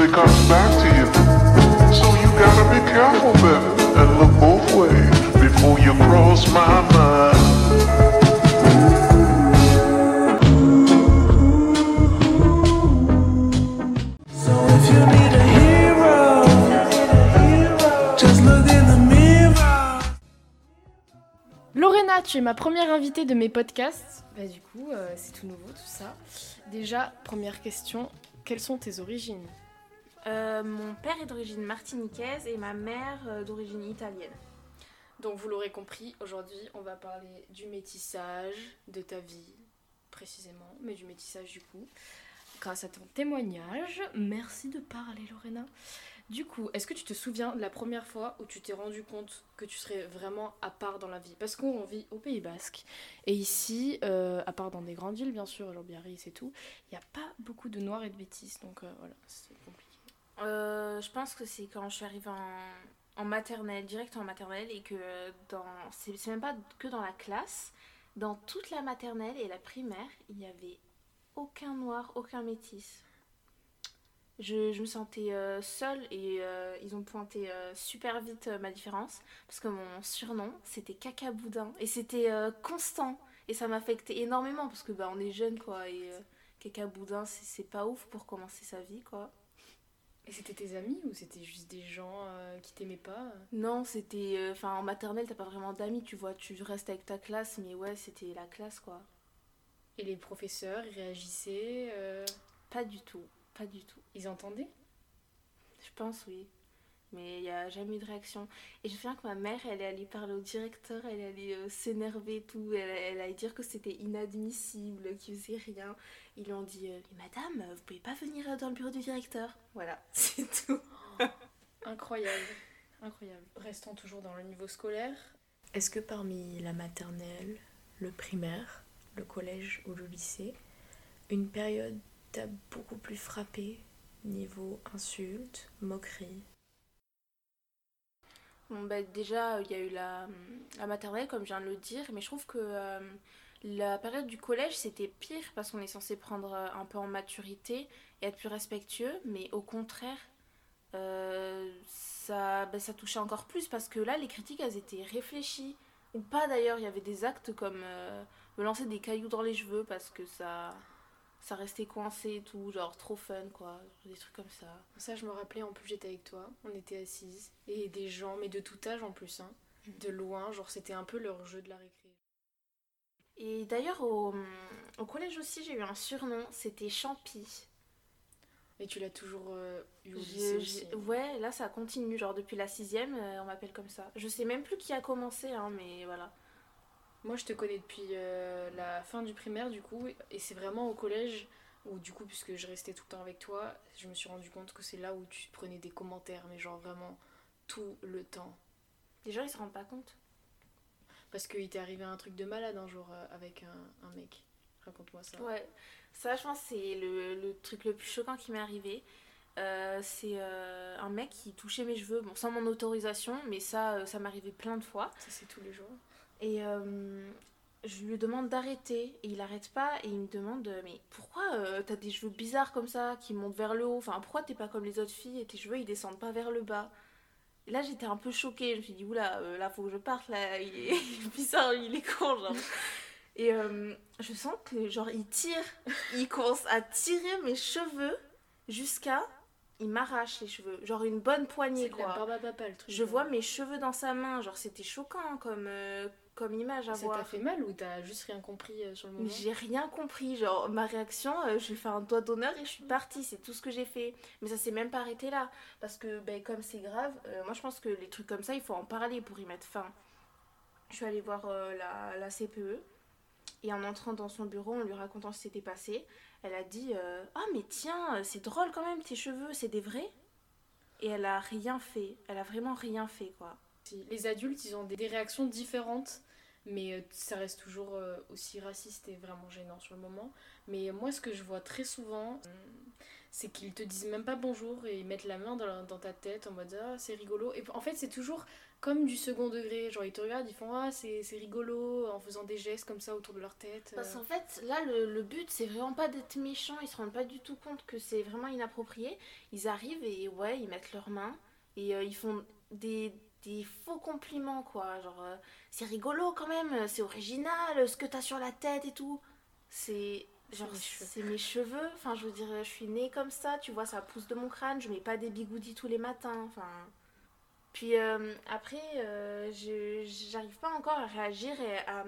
eventually comes back to you. So you gotta be careful, baby, and look both ways before you cross my mind. So if you need a hero, just look in the mirror. Lorena, tu es ma première invitée de mes podcasts. Bah, du coup, euh, c'est tout nouveau tout ça. Déjà, première question, quelles sont tes origines? Euh, mon père est d'origine martiniquaise et ma mère euh, d'origine italienne. Donc vous l'aurez compris, aujourd'hui on va parler du métissage, de ta vie précisément, mais du métissage du coup. Grâce à ton témoignage, merci de parler Lorena. Du coup, est-ce que tu te souviens de la première fois où tu t'es rendu compte que tu serais vraiment à part dans la vie? Parce qu'on vit au Pays Basque. Et ici, euh, à part dans des grandes villes bien sûr, genre Biarritz et tout, il n'y a pas beaucoup de noirs et de bêtises. Donc voilà, c'est compliqué. Euh, je pense que c'est quand je suis arrivée en, maternelle, direct en maternelle, et que dans. C'est même pas que dans la classe, dans toute la maternelle et la primaire, il n'y avait aucun noir, aucun métis. Je, me sentais euh, seule et euh, ils ont pointé euh, super vite euh, ma différence parce que mon surnom c'était Caca Boudin et c'était euh, constant et ça m'affectait énormément parce que bah, on est jeune quoi et euh, Caca Boudin c'est c'est pas ouf pour commencer sa vie quoi. Et c'était tes amis ou c'était juste des gens euh, qui t'aimaient pas Non, c'était. euh, Enfin, en maternelle, t'as pas vraiment d'amis, tu vois, tu restes avec ta classe, mais ouais, c'était la classe, quoi. Et les professeurs, ils réagissaient euh, Pas du tout, pas du tout. Ils entendaient? Je pense, oui. Mais il n'y a jamais eu de réaction. Et je me souviens que ma mère, elle est allée parler au directeur, elle est allée euh, s'énerver et tout. Elle, elle allait dire que c'était inadmissible, qu'il faisait rien. Ils lui ont dit euh, Mais Madame, vous pouvez pas venir dans le bureau du directeur. Voilà, c'est tout. Incroyable, incroyable. Restons toujours dans le niveau scolaire. Est-ce que parmi la maternelle, le primaire, le collège ou le lycée, une période t'a beaucoup plus frappé niveau insultes, moqueries Bon, bah, déjà, il y a eu la, maternelle, comme je viens de le dire, mais je trouve que euh, la période du collège, c'était pire parce qu'on est censé prendre euh, un peu en maturité et être plus respectueux, mais au contraire, euh, ça, bah, ça touchait encore plus parce que là, les critiques, elles étaient réfléchies. Ou pas d'ailleurs, il y avait des actes comme me lancer des cailloux dans les cheveux parce que ça, ça restait coincé et tout, genre trop fun, quoi, des trucs comme ça. Ça, je me rappelais, en plus, j'étais avec toi, on était assises, et des gens, mais de tout âge en plus, hein, de loin, genre c'était un peu leur jeu de la récré. Et d'ailleurs, au, au collège aussi, j'ai eu un surnom, c'était Champi. Et tu l'as toujours euh, eu au lycée aussi. ouais, là ça continue, genre depuis la sixième, euh, on m'appelle comme ça. Je sais même plus qui a commencé, hein, mais voilà. Moi, je te connais depuis euh, la fin du primaire, du coup, et c'est vraiment au collège où, du coup, puisque je restais tout le temps avec toi, je me suis rendu compte que c'est là où tu prenais des commentaires, mais genre vraiment tout le temps. Les gens ils se rendent pas compte. Parce qu'il t'est arrivé un truc de malade un jour euh, avec un, un mec. Raconte-moi ça. Ouais, ça je pense c'est le, le truc le plus choquant qui m'est arrivé. Euh, c'est euh, un mec qui touchait mes cheveux, bon sans mon autorisation, mais ça, euh, ça m'arrivait plein de fois. Ça, c'est tous les jours. Et euh, je lui demande d'arrêter. Et il arrête pas et il me demande euh, mais pourquoi euh, t'as des cheveux bizarres comme ça qui montent vers le haut? Enfin pourquoi t'es pas comme les autres filles et tes cheveux ils descendent pas vers le bas? Et là j'étais un peu choquée, je me suis dit oula euh, là faut que je parte là, il est, il est bizarre, il est con genre. Et euh, je sens que genre il tire, il commence à tirer mes cheveux jusqu'à il m'arrache les cheveux, genre une bonne poignée quoi. barbe à papa, le truc. Je vois mes cheveux dans sa main, genre c'était choquant comme, comme image à Ça t'a voir. fait mal ou t'as juste rien compris euh, sur le moment J'ai rien compris, genre ma réaction, euh, je lui fais un doigt d'honneur et je suis partie, c'est tout ce que j'ai fait. Mais ça s'est même pas arrêté là, parce que ben, comme c'est grave, euh, moi je pense que les trucs comme ça, il faut en parler pour y mettre fin. Je suis allée voir euh, la, la CPE et en entrant dans son bureau, en lui racontant ce qui s'était passé, elle a dit Ah mais tiens, c'est drôle quand même tes cheveux, c'est des vrais Et elle a rien fait, elle a vraiment rien fait quoi. Les adultes, ils ont des réactions différentes, mais euh, ça reste toujours euh, aussi raciste et vraiment gênant sur le moment. Mais moi, ce que je vois très souvent, euh, c'est qu'ils te disent même pas bonjour et ils mettent la main dans, la- dans ta tête en mode ah, c'est rigolo. Et en fait, c'est toujours comme du second degré. Genre, ils te regardent, ils font Ah, c'est rigolo, en faisant des gestes comme ça autour de leur tête. Parce euh. qu'en fait, là, le, le but, c'est vraiment pas d'être méchant. Ils se rendent pas du tout compte que c'est vraiment inapproprié. Ils arrivent et ouais, ils mettent leurs mains et euh, ils font des, des faux compliments, quoi. Genre, euh, c'est rigolo quand même, c'est original, ce que t'as sur la tête et tout. C'est. Genre, mes cheveux. c'est mes cheveux. Enfin, je veux dire, je suis née comme ça, tu vois, ça pousse de mon crâne. Je mets pas des bigoudis tous les matins. Enfin. Puis euh, après, euh, j'arrive pas encore à réagir et à,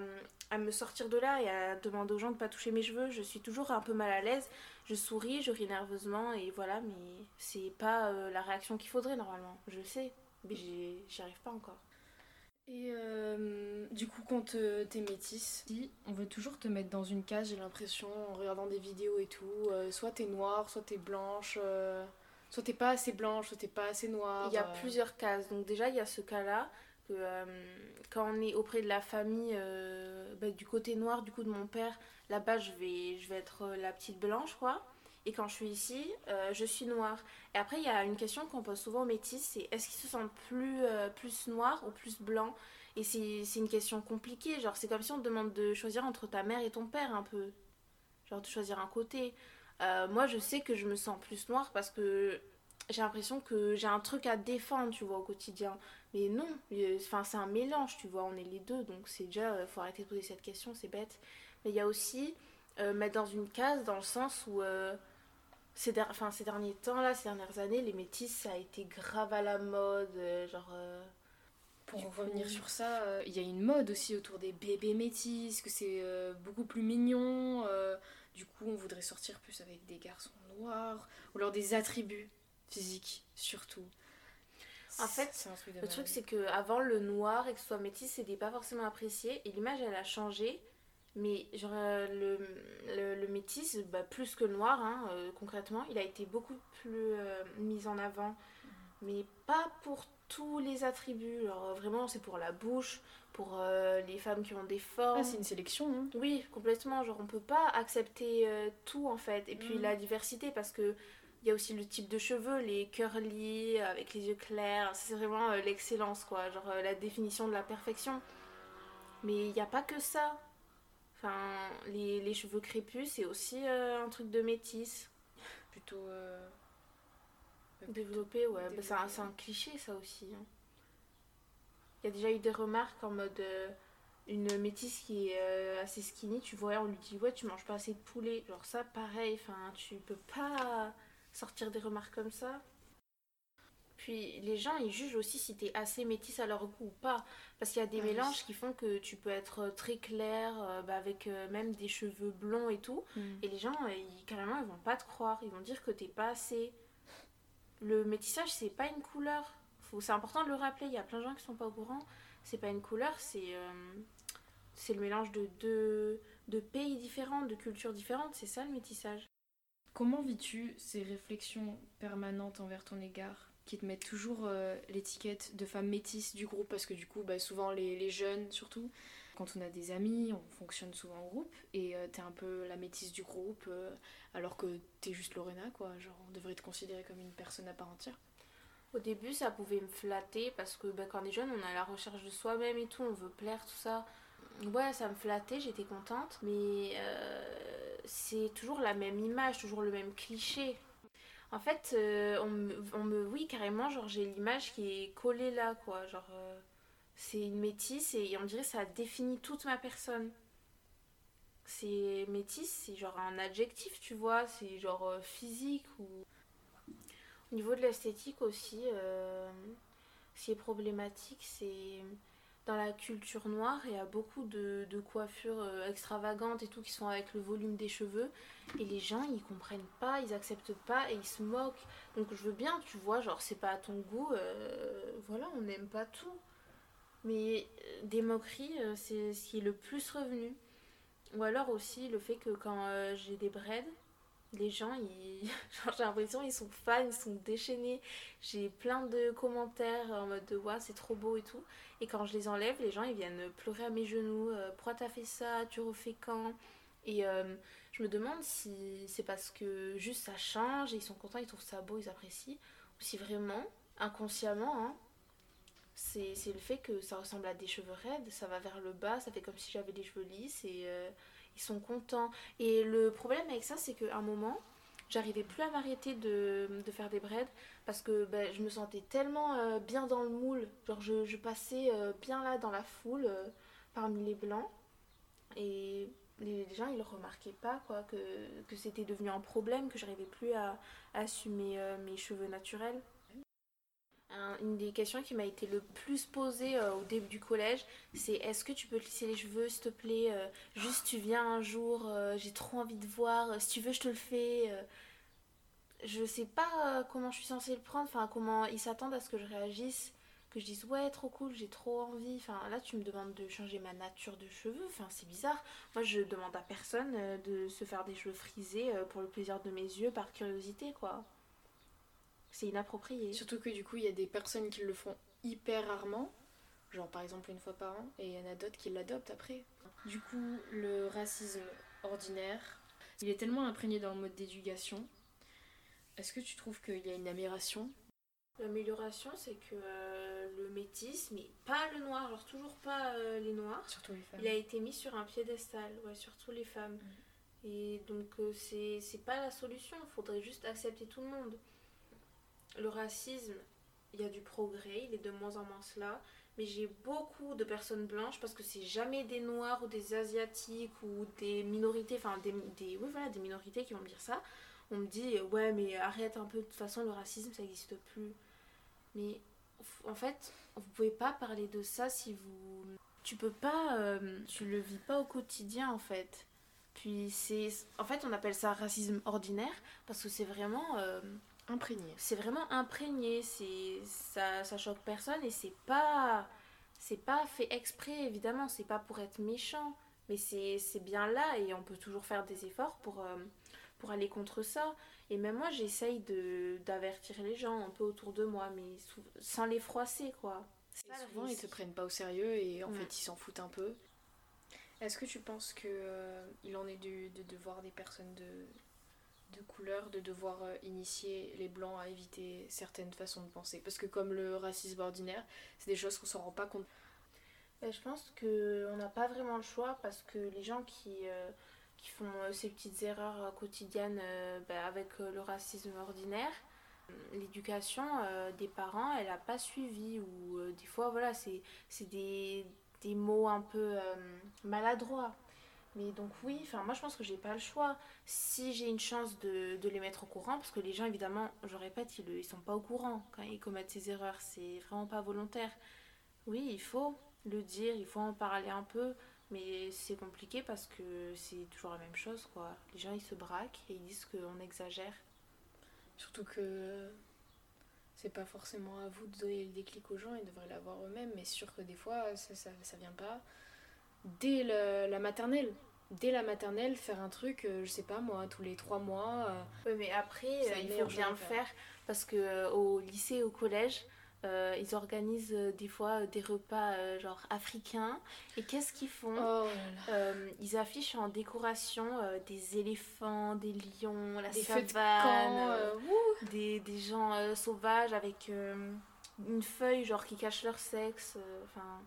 à me sortir de là et à demander aux gens de pas toucher mes cheveux. Je suis toujours un peu mal à l'aise. Je souris, je ris nerveusement et voilà, mais c'est pas euh, la réaction qu'il faudrait normalement. Je le sais, mais j'y arrive pas encore. Et euh, du coup, quand euh, t'es métisse, si on veut toujours te mettre dans une case, j'ai l'impression, en regardant des vidéos et tout. euh, soit t'es noire, soit t'es blanche, euh, soit t'es pas assez blanche, soit t'es pas assez noire. Il y a plusieurs cases. Donc déjà, il y a ce cas-là que quand on est auprès de la famille bah, du côté noir, du coup de mon père, là-bas, je vais, je vais être la petite blanche, quoi. Et quand je suis ici, euh, je suis noire. Et après, il y a une question qu'on pose souvent aux métis, c'est est-ce qu'ils se sentent plus, euh, plus noirs ou plus blancs? Et c'est une question compliquée. Genre, c'est comme si on te demande de choisir entre ta mère et ton père, un peu. Genre, de choisir un côté. Euh, moi, je sais que je me sens plus noire parce que j'ai l'impression que j'ai un truc à défendre, tu vois, au quotidien. Mais non, enfin, c'est un mélange, tu vois, on est les deux, donc c'est déjà, faut arrêter de poser cette question, c'est bête. Mais il y a aussi mettre dans une case, dans le sens où, ces, der- ces derniers temps, là, ces dernières années, les métis, ça a été grave à la mode, euh, genre... euh, Pour revenir sur ça, euh, il y a une mode aussi autour des bébés métis, que c'est beaucoup plus mignon. du coup, on voudrait sortir plus avec des garçons noirs, ou alors des attributs physiques, surtout. En fait, truc Le truc, c'est que avant le noir et que ce soit métis, c'était pas forcément apprécié. Et l'image, elle a changé. Mais genre, euh, le, le, le métis, bah, plus que le noir, hein, euh, concrètement, il a été beaucoup plus euh, mis en avant. Mais pas pour tous les attributs. Euh, vraiment, c'est pour la bouche, pour euh, les femmes qui ont des formes. Ah, c'est une sélection. hein. Oui, complètement. Genre, on peut pas accepter tout en fait. Et puis Mm. la diversité, parce que il y a aussi le type de cheveux, les curly, avec les yeux clairs. C'est vraiment l'excellence, quoi. Genre la définition de la perfection. Mais il n'y a pas que ça. Enfin, les, les cheveux crépus, c'est aussi euh, un truc de métis. Plutôt. euh, Développé, ouais. Bah, c'est, un, un cliché, ça aussi. hein. Il y a déjà eu des remarques en mode. euh, une métisse qui est assez skinny, tu vois, on lui dit ouais tu manges pas assez de poulet. Genre ça pareil, enfin tu peux pas sortir des remarques comme ça. Puis les gens ils jugent aussi si t'es assez métisse à leur goût ou pas. Parce qu'il y a des Ah oui. mélanges qui font que tu peux être très clair, euh, bah, avec euh, même des cheveux blonds et tout. Et les gens, euh, ils, carrément, ils vont pas te croire. Ils vont dire que t'es pas assez. Le métissage, c'est pas une couleur. Faut, c'est important de le rappeler. Il y a plein de gens qui sont pas au courant. C'est pas une couleur, c'est euh, c'est le mélange de deux de pays différents, de cultures différentes. C'est ça le métissage. Comment vis-tu ces réflexions permanentes envers ton égard? Qui te mettent toujours euh, l'étiquette de femme métisse du groupe parce que du coup bah, souvent les, les jeunes surtout quand on a des amis on fonctionne souvent en groupe et euh, t'es un peu la métisse du groupe euh, alors que t'es juste Lorena quoi genre on devrait te considérer comme une personne à part entière Au début, ça pouvait me flatter parce que bah, quand on est jeune, on a la recherche de soi-même et tout, on veut plaire, tout ça. Ouais, ça me flattait, j'étais contente, mais c'est toujours la même image, toujours le même cliché. En fait, euh, on, me, Oui, carrément, genre j'ai l'image qui est collée là, quoi. Genre, euh, c'est une métisse et on dirait que ça définit toute ma personne. C'est métisse, c'est genre un adjectif, tu vois, c'est genre euh, physique ou. Au niveau de l'esthétique aussi, ce qui est problématique, c'est dans la culture noire, il y a beaucoup de, de coiffures euh, extravagantes et tout qui sont avec le volume des cheveux. Et les gens, ils comprennent pas, ils acceptent pas et ils se moquent. Donc je veux bien, tu vois, genre c'est pas à ton goût, euh, voilà, on n'aime pas tout. Mais euh, des moqueries, c'est ce qui est le plus revenu. Ou alors aussi le fait que quand j'ai des braids, les gens, ils... j'ai l'impression ils sont fans, ils sont déchaînés. J'ai plein de commentaires en mode de ouais, c'est trop beau et tout. Et quand je les enlève, les gens ils viennent pleurer à mes genoux. euh, Pourquoi t'as fait ça? Tu refais quand Et euh, je me demande si c'est parce que juste ça change et ils sont contents, ils trouvent ça beau, ils apprécient. Ou si vraiment, inconsciemment, hein, C'est c'est le fait que ça ressemble à des cheveux raides, ça va vers le bas, ça fait comme si j'avais les cheveux lisses et euh, ils sont contents. Et le problème avec ça, c'est qu'à un moment, j'arrivais plus à m'arrêter de, de faire des braids parce que ben, je me sentais tellement euh, bien dans le moule. Genre, je, passais euh, bien là dans la foule euh, parmi les blancs et les, gens ils remarquaient pas quoi que, c'était devenu un problème, que j'arrivais plus à, assumer mes cheveux naturels. Un- une des questions qui m'a été le plus posée euh, au début du collège, c'est est-ce que tu peux te lisser les cheveux, s'il te plaît euh, Juste, tu viens un jour, euh, j'ai trop envie de voir. si tu veux, je te le fais. je sais pas comment je suis censée le prendre, enfin, comment ils s'attendent à ce que je réagisse. Que je dise, ouais, trop cool, j'ai trop envie. Là, tu me demandes de changer ma nature de cheveux. C'est bizarre. Moi, je demande à personne de se faire des cheveux frisés pour le plaisir de mes yeux, par curiosité, quoi. C'est inapproprié. Surtout que du coup, il y a des personnes qui le font hyper rarement, genre par exemple une fois par an, et il y en a d'autres qui l'adoptent après. Du coup, le racisme ordinaire, il est tellement imprégné dans le mode d'éducation. Est-ce que tu trouves qu'il y a une amélioration? L'amélioration, c'est que euh, le métis, mais pas le noir, genre toujours pas euh, les noirs, Surtout les femmes. il a été mis sur un piédestal, ouais, surtout les femmes. Et donc, euh, c'est c'est pas la solution, il faudrait juste accepter tout le monde. Le racisme, il y a du progrès, il est de moins en moins cela, mais j'ai beaucoup de personnes blanches parce que c'est jamais des noirs ou des asiatiques ou des minorités, enfin des, des, oui, voilà, des minorités qui vont me dire ça. On me dit, ouais, mais arrête un peu, de toute façon, le racisme, ça n'existe plus. Mais en fait, vous pouvez pas parler de ça si vous. Tu peux pas. euh, tu le vis pas au quotidien, en fait. Puis c'est. En fait, on appelle ça racisme ordinaire parce que c'est vraiment. euh, Imprégné. c'est vraiment imprégné, c'est ça, ça choque personne et c'est pas c'est pas fait exprès évidemment, c'est pas pour être méchant, mais c'est c'est bien là et on peut toujours faire des efforts pour euh, pour aller contre ça. Et même moi, j'essaye de d'avertir les gens un peu autour de moi, mais sans les froisser quoi. Souvent, ils te prennent pas au sérieux et en Mm. fait, ils s'en foutent un peu. Est-ce que tu penses que euh, il en est du- de devoir des personnes de, de couleur, de devoir euh, initier les blancs à éviter certaines façons de penser Parce que comme le racisme ordinaire, c'est des choses qu'on s'en rend pas compte. Ben, je pense qu'on n'a pas vraiment le choix parce que les gens qui, euh, qui font euh, ces petites erreurs quotidiennes ben, avec le racisme ordinaire, l'éducation des parents, elle n'a pas suivi ou des fois, voilà, c'est des, des mots un peu maladroits. Mais donc oui, enfin moi je pense que j'ai pas le choix. Si j'ai une chance de, de les mettre au courant, parce que les gens évidemment, je répète, ils, ils sont pas au courant quand ils commettent ces erreurs, c'est vraiment pas volontaire. Oui, il faut le dire, il faut en parler un peu, mais c'est compliqué parce que c'est toujours la même chose quoi. Les gens ils se braquent et ils disent qu'on exagère. Surtout que c'est pas forcément à vous de donner le déclic aux gens, ils devraient l'avoir eux-mêmes, mais sûr que des fois, ça, ça, ça vient pas. Dès le- la maternelle, dès la maternelle, faire un truc, euh, je sais pas moi, tous les trois mois. euh, Oui, mais après, euh, il faut bien le faire parce que au lycée, au collège, euh, ils organisent euh, des fois euh, des repas genre africains. Et qu'est-ce qu'ils font Oh là là. Ils affichent en décoration des éléphants, des lions, la Des de savane, camp, des, des gens sauvages avec une feuille genre qui cache leur sexe. Enfin,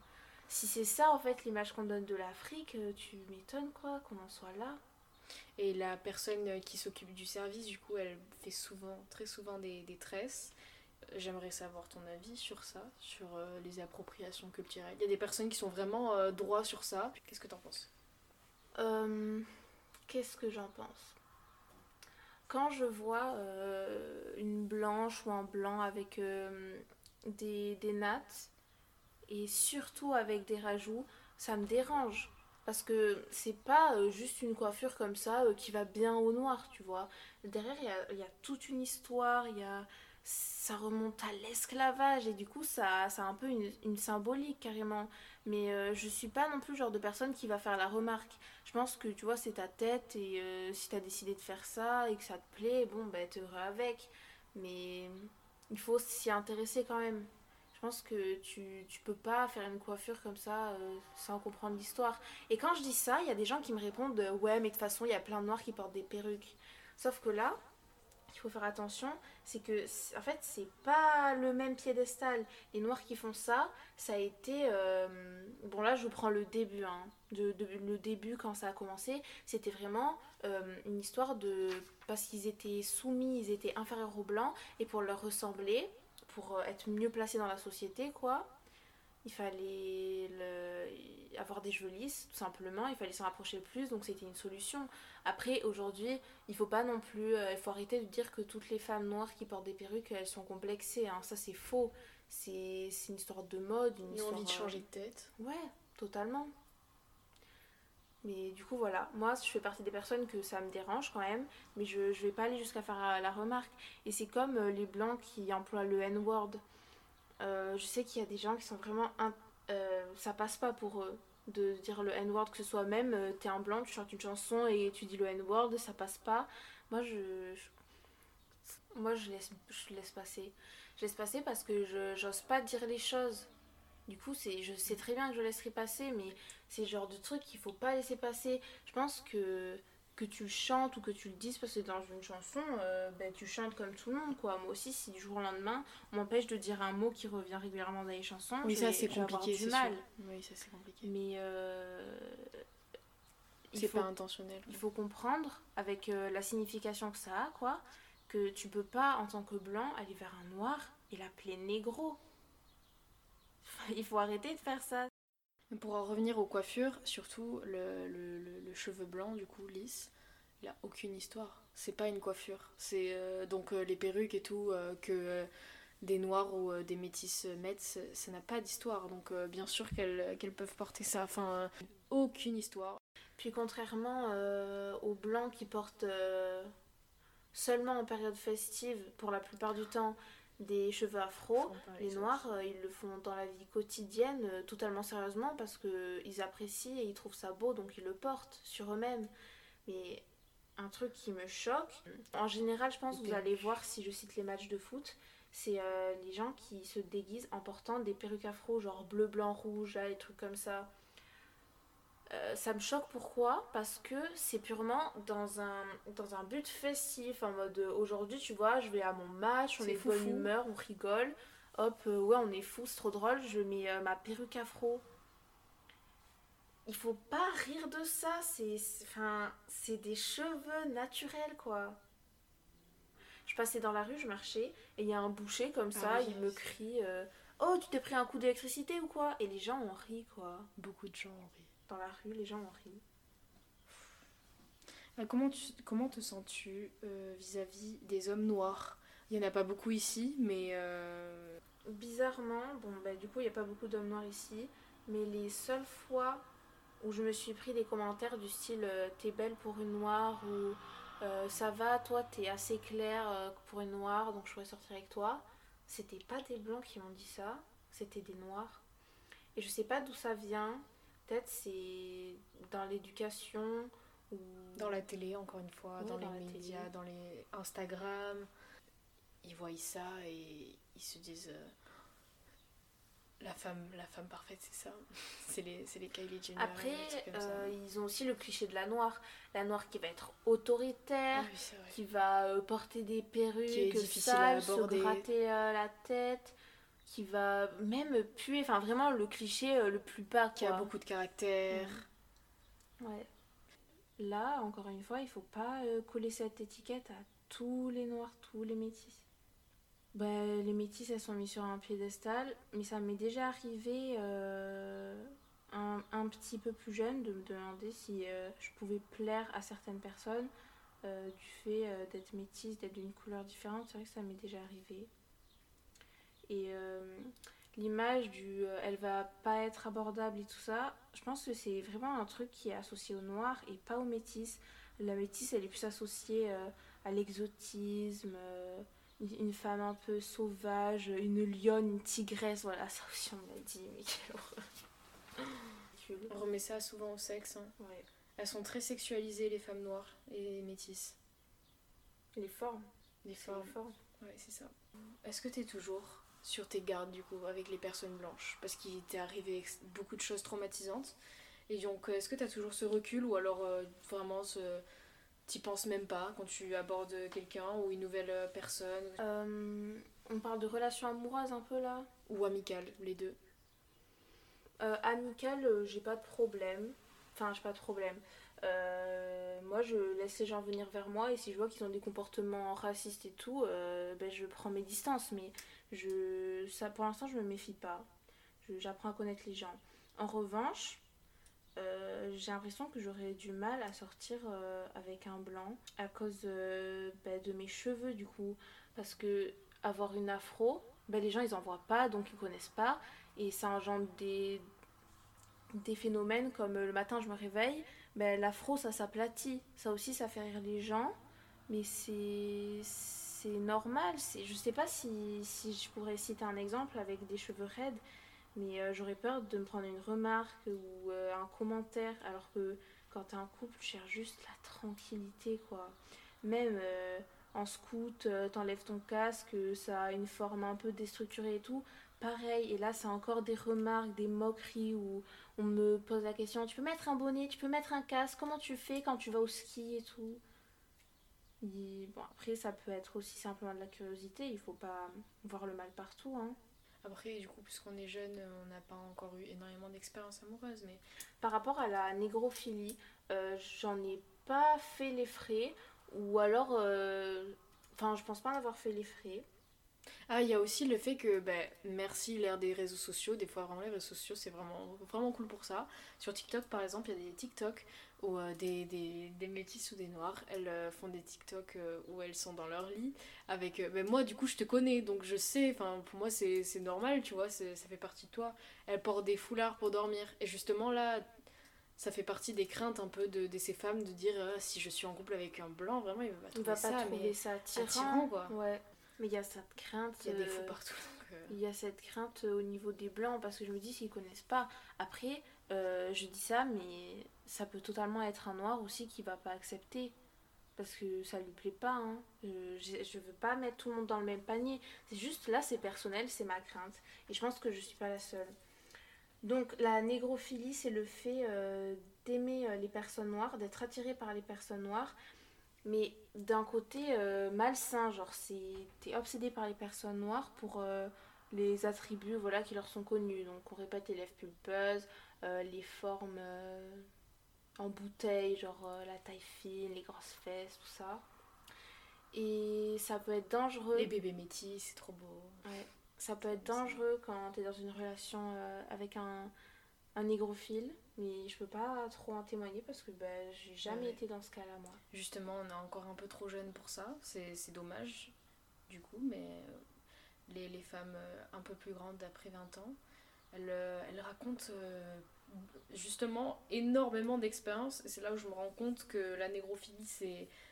si c'est ça en fait l'image qu'on donne de l'Afrique, euh, tu m'étonnes quoi qu'on en soit là. Et la personne qui s'occupe du service, du coup, elle fait souvent, très souvent des, des tresses. Euh, J'aimerais savoir ton avis sur ça, sur euh, les appropriations culturelles. Il y a des personnes qui sont vraiment euh, droits sur ça. Qu'est-ce que t'en penses? Euh, Qu'est-ce que j'en pense? Quand je vois euh, une blanche ou un blanc avec euh, des, des nattes et surtout avec des rajouts, ça me dérange. Parce que c'est pas euh, juste une coiffure comme ça euh, qui va bien au noir, tu vois. Derrière, il y a, toute une histoire, y a, ça remonte à l'esclavage et du coup, ça, ça a un peu une, une symbolique carrément. Mais euh, je suis pas non plus le genre de personne qui va faire la remarque. Je pense que tu vois, c'est ta tête et euh, si t'as décidé de faire ça et que ça te plaît, bon, bah t'es heureux avec. Mais il faut s'y intéresser quand même. Je pense que tu, tu peux pas faire une coiffure comme ça euh, sans comprendre l'histoire. Et quand je dis ça, il y a des gens qui me répondent euh, Ouais, mais de toute façon, il y a plein de noirs qui portent des perruques. Sauf que là, qu'il faut faire attention, c'est que, en fait, c'est pas le même piédestal. Les noirs qui font ça, ça a été. euh, bon, là, je prends le début, hein. De, de- le début, quand ça a commencé, c'était vraiment une histoire de. Parce qu'ils étaient soumis, ils étaient inférieurs aux blancs, et pour leur ressembler, pour euh, être mieux placés dans la société, quoi, il fallait le- avoir des cheveux lisses, tout simplement, il fallait s'en rapprocher plus, donc c'était une solution. Après, aujourd'hui, il faut pas non plus, euh, il faut arrêter de dire que toutes les femmes noires qui portent des perruques, elles sont complexées, hein. ça c'est faux. C'est une histoire de mode, une Ils ont histoire, envie de euh, changer de tête. Ouais, totalement. Mais du coup, voilà. Moi, je fais partie des personnes que ça me dérange quand même, mais je, vais pas aller jusqu'à faire euh, la remarque. Et c'est comme euh, les blancs qui emploient le N-word. Euh, je sais qu'il y a des gens qui sont vraiment. ça passe pas pour eux de dire le N-word, que ce soit même, t'es un blanc, tu chantes une chanson et tu dis le N-word, ça passe pas. Moi, je. je- moi, je laisse, je laisse passer. Je laisse passer parce que je j'ose pas dire les choses. Du coup, c'est, je sais très bien que je laisserai passer, mais c'est le genre de truc qu'il faut pas laisser passer. Je pense que que tu le chantes ou que tu le dises parce que dans une chanson, euh, ben, tu chantes comme tout le monde, quoi. Moi aussi, si du jour au lendemain, on m'empêche de dire un mot qui revient régulièrement dans les chansons, Oui, je ça c'est compliqué, du c'est mal. sûr. Oui, ça c'est compliqué. Mais euh, C'est pas intentionnel. il faut comprendre avec euh, la signification que ça a, quoi, que tu peux pas, en tant que blanc, aller vers un noir et l'appeler négro. Il faut arrêter de faire ça. Pour en revenir aux coiffures, surtout le, le- le- le cheveu blanc, du coup, lisse, il a aucune histoire. C'est pas une coiffure. C'est euh, donc euh, les perruques et tout euh, que des noirs ou des métis mettent, ça n'a pas d'histoire. Donc bien sûr qu'elles peuvent porter ça. Enfin, aucune histoire. Puis contrairement aux blancs qui portent seulement en période festive, pour la plupart du temps, des cheveux afro, les noirs, euh, ils le font dans la vie quotidienne euh, totalement sérieusement parce qu'ils apprécient et ils trouvent ça beau, donc ils le portent sur eux-mêmes. Mais un truc qui me choque, en général, je pense que vous allez voir si je cite les matchs de foot, c'est euh, les gens qui se déguisent en portant des perruques afro, genre bleu, blanc, rouge, là, des trucs comme ça. Euh, ça me choque pourquoi? Parce que c'est purement dans un, dans un but festif, en mode euh, aujourd'hui tu vois, je vais à mon match, on est bonne foufou. humeur, on rigole, hop, euh, ouais on est fou, c'est trop drôle, je mets euh, ma perruque afro. Il faut pas rire de ça, c'est enfin, des cheveux naturels quoi. Je passais dans la rue, je marchais, et il y a un boucher comme ça, Ah oui, il me crie Oh, tu t'es pris un coup d'électricité ou quoi? Et les gens ont ri quoi. Beaucoup de gens ont ri. Dans la rue, les gens ont ri. Euh, comment, tu, comment te sens-tu euh, vis-à-vis des hommes noirs? Il y en a pas beaucoup ici, mais euh, Bizarrement, bon bah du coup il n'y a pas beaucoup d'hommes noirs ici, mais les seules fois où je me suis pris des commentaires du style t'es belle pour une noire ou euh, ça va, toi t'es assez claire euh, pour une noire donc je pourrais sortir avec toi, c'était pas des blancs qui m'ont dit ça, c'était des noirs. Et je sais pas d'où ça vient, peut-être c'est dans l'éducation ou dans la télé, encore une fois, dans, dans les médias, télé. dans les Instagram, ils voient ça et ils se disent euh, la femme, la femme parfaite, c'est ça. c'est les, les Kylie Jenner. Après, euh, ils ont aussi le cliché de la noire. La noire qui va être autoritaire, Ah oui, qui va euh, porter des perruques Qui est difficile à sales, se gratter euh, la tête, qui va même puer. Enfin, vraiment le cliché euh, le plus bas. Qui a beaucoup de caractère. Ouais. Là, encore une fois, il faut pas euh, coller cette étiquette à tous les noirs, tous les métis. Ben, les métis, elles sont mises sur un piédestal, mais ça m'est déjà arrivé euh, un, un petit peu plus jeune de me demander si euh, je pouvais plaire à certaines personnes euh, du fait d'être métisse, d'être d'une couleur différente. C'est vrai que ça m'est déjà arrivé. Et euh, l'image du euh, elle va pas être abordable et tout ça, je pense que c'est vraiment un truc qui est associé au noir et pas au métis. La métisse, elle est plus associée euh, à l'exotisme, une femme un peu sauvage, une lionne, une tigresse, voilà, ça aussi on me l'a dit, mais quelle horreur. On remet ça souvent au sexe. hein. Ouais. Elles sont très sexualisées, les femmes noires et les métisses. Les formes, Les c'est les formes. Ouais, c'est ça. Est-ce que tu es toujours sur tes gardes du coup avec les personnes blanches Parce qu'il t'est arrivé beaucoup de choses traumatisantes. Et donc, euh, est-ce que tu as toujours ce recul ou alors euh, vraiment ce, t'y penses même pas quand tu abordes quelqu'un ou une nouvelle euh, personne? Euh, on parle de relations amoureuses un peu là? ou amicale, les deux? Euh, amical, euh, j'ai pas de problème. Enfin, j'ai pas de problème. Euh, moi, je laisse les gens venir vers moi et si je vois qu'ils ont des comportements racistes et tout, euh, ben, je prends mes distances. Mais je, ça, pour l'instant, je me méfie pas. J'apprends à connaître les gens. En revanche, euh, j'ai l'impression que j'aurais du mal à sortir euh, avec un blanc à cause euh, ben, de mes cheveux du coup. Parce que avoir une afro, ben, les gens ils en voient pas donc ils connaissent pas et ça engendre des, des phénomènes comme le matin je me réveille, ben, l'afro ça s'aplatit, ça aussi ça fait rire les gens, mais c'est c'est normal, c'est je sais pas si, je pourrais citer un exemple avec des cheveux raides, mais euh, j'aurais peur de me prendre une remarque ou euh, un commentaire alors que quand t'es en couple tu cherches juste la tranquillité quoi. Même euh, en scout, t'enlèves ton casque, ça a une forme un peu déstructurée et tout. Pareil, et là c'est encore des remarques, des moqueries où on me pose la question tu peux mettre un bonnet, tu peux mettre un casque, comment tu fais quand tu vas au ski et tout? Et bon, après, ça peut être aussi simplement de la curiosité, il faut pas voir le mal partout. Hein. Après, du coup, puisqu'on est jeune, on n'a pas encore eu énormément d'expérience amoureuse, mais Par rapport à la négrophilie, euh, j'en ai pas fait les frais, ou alors. euh, Enfin, je pense pas en avoir fait les frais. Ah, il y a aussi le fait que, ben, merci l'ère des réseaux sociaux. Des fois, vraiment, les réseaux sociaux, c'est vraiment, vraiment cool pour ça. Sur TikTok, par exemple, il y a des TikTok où euh, des, des, des métis ou des noirs, elles euh, font des TikTok euh, où elles sont dans leur lit. Avec, ben, moi, du coup, je te connais, donc je sais, enfin, pour moi, c'est normal, tu vois, ça fait partie de toi. Elles portent des foulards pour dormir. Et justement, là, ça fait partie des craintes un peu de, de ces femmes de dire si je suis en couple avec un blanc, vraiment, il va pas trouver va ça. pas trouver mais ça attirant. attirant, quoi. Ouais. Mais il y a cette crainte. il y a des euh, fous partout. donc, euh, Il y a cette crainte euh, au niveau des blancs parce que je me dis s'ils connaissent pas. Après, euh, je dis ça, mais ça peut totalement être un noir aussi qui va pas accepter parce que ça lui plaît pas. Hein. Euh, je, je veux pas mettre tout le monde dans le même panier. C'est juste là, c'est personnel, c'est ma crainte. Et je pense que je suis pas la seule. Donc la négrophilie, c'est le fait euh, d'aimer euh, les personnes noires, d'être attiré par les personnes noires, mais d'un côté euh, malsain, genre c'est t'es obsédé par les personnes noires pour euh, les attributs voilà qui leur sont connus. Donc on répète les lèvres pulpeuses, euh, les formes en bouteille, genre la taille fine, les grosses fesses, tout ça. Et ça peut être dangereux. Les bébés métis, c'est trop beau. Ouais. Ça peut être dangereux quand tu es dans une relation avec un, un négrophile, mais je peux pas trop en témoigner parce que bah, j'ai jamais Ouais. été dans ce cas-là, moi. Justement, on est encore un peu trop jeune pour ça. C'est dommage, du coup, mais euh, les, les femmes euh, un peu plus grandes d'après 20 ans, elles, euh, elles racontent euh, justement énormément d'expériences. C'est là où je me rends compte que la négrophilie,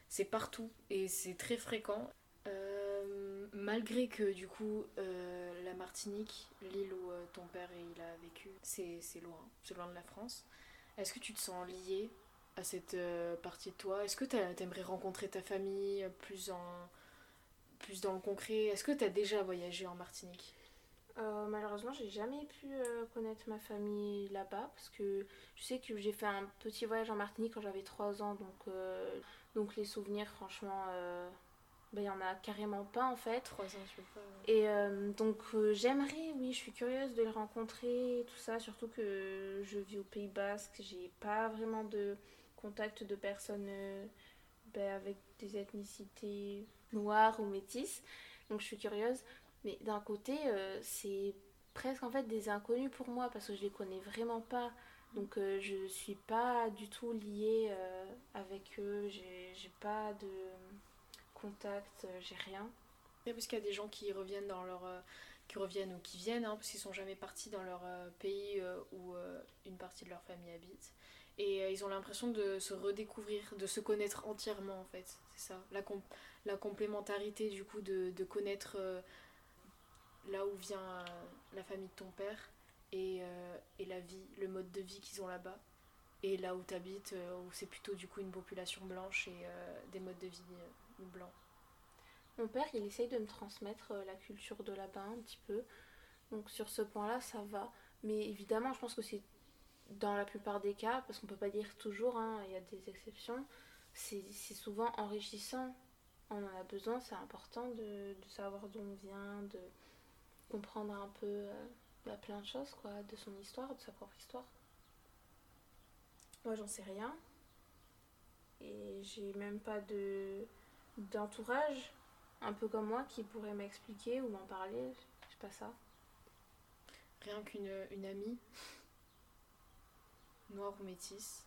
c'est partout et c'est très fréquent. Euh, malgré que du coup euh, Martinique, l'île où euh, ton père il a vécu, c'est loin, c'est loin de la France. Est-ce que tu te sens lié à cette euh, partie de toi? Est-ce que t'aimerais rencontrer ta famille euh, plus en plus dans le concret? Est-ce que t'as déjà voyagé en Martinique? Euh, malheureusement, j'ai jamais pu connaître ma famille là-bas parce que je sais que j'ai fait un petit voyage en Martinique quand j'avais 3 ans, donc, donc les souvenirs, franchement, ben, il y en a carrément pas en fait. Trois ans, je sais pas. Et euh, donc euh, j'aimerais, oui, je suis curieuse de les rencontrer, tout ça, surtout que je vis au Pays Basque, j'ai pas vraiment de contact de personnes euh, ben, avec des ethnicités noires ou métisses, donc je suis curieuse. Mais d'un côté, c'est presque en fait des inconnus pour moi parce que je les connais vraiment pas. Donc je suis pas du tout liée avec eux, j'ai j'ai pas de contact, euh, j'ai rien. Et parce qu'il y a des gens qui reviennent dans leur euh, qui reviennent ou qui viennent hein, parce qu'ils sont jamais partis dans leur euh, pays où une partie de leur famille habite. Et ils ont l'impression de se redécouvrir de se connaître entièrement en fait. C'est ça. La, la complémentarité du coup de, de connaître là où vient la famille de ton père et, et la vie le mode de vie qu'ils ont là-bas. Et là où tu habites où c'est plutôt du coup une population blanche et des modes de vie blancs Mon père, il essaye de me transmettre euh, la culture de là-bas un petit peu. Donc sur ce point-là, ça va. Mais évidemment, je pense que c'est dans la plupart des cas, parce qu'on peut pas dire toujours, hein, il y a des exceptions, c'est souvent enrichissant. On en a besoin, c'est important de, de savoir d'où on vient, de comprendre un peu euh, bah, plein de choses, quoi, de son histoire, de sa propre histoire. Moi, j'en sais rien. Et j'ai même pas de d'entourage, un peu comme moi, qui pourrait m'expliquer ou m'en parler. Je sais pas ça. Rien qu'une une amie, noire ou métisse.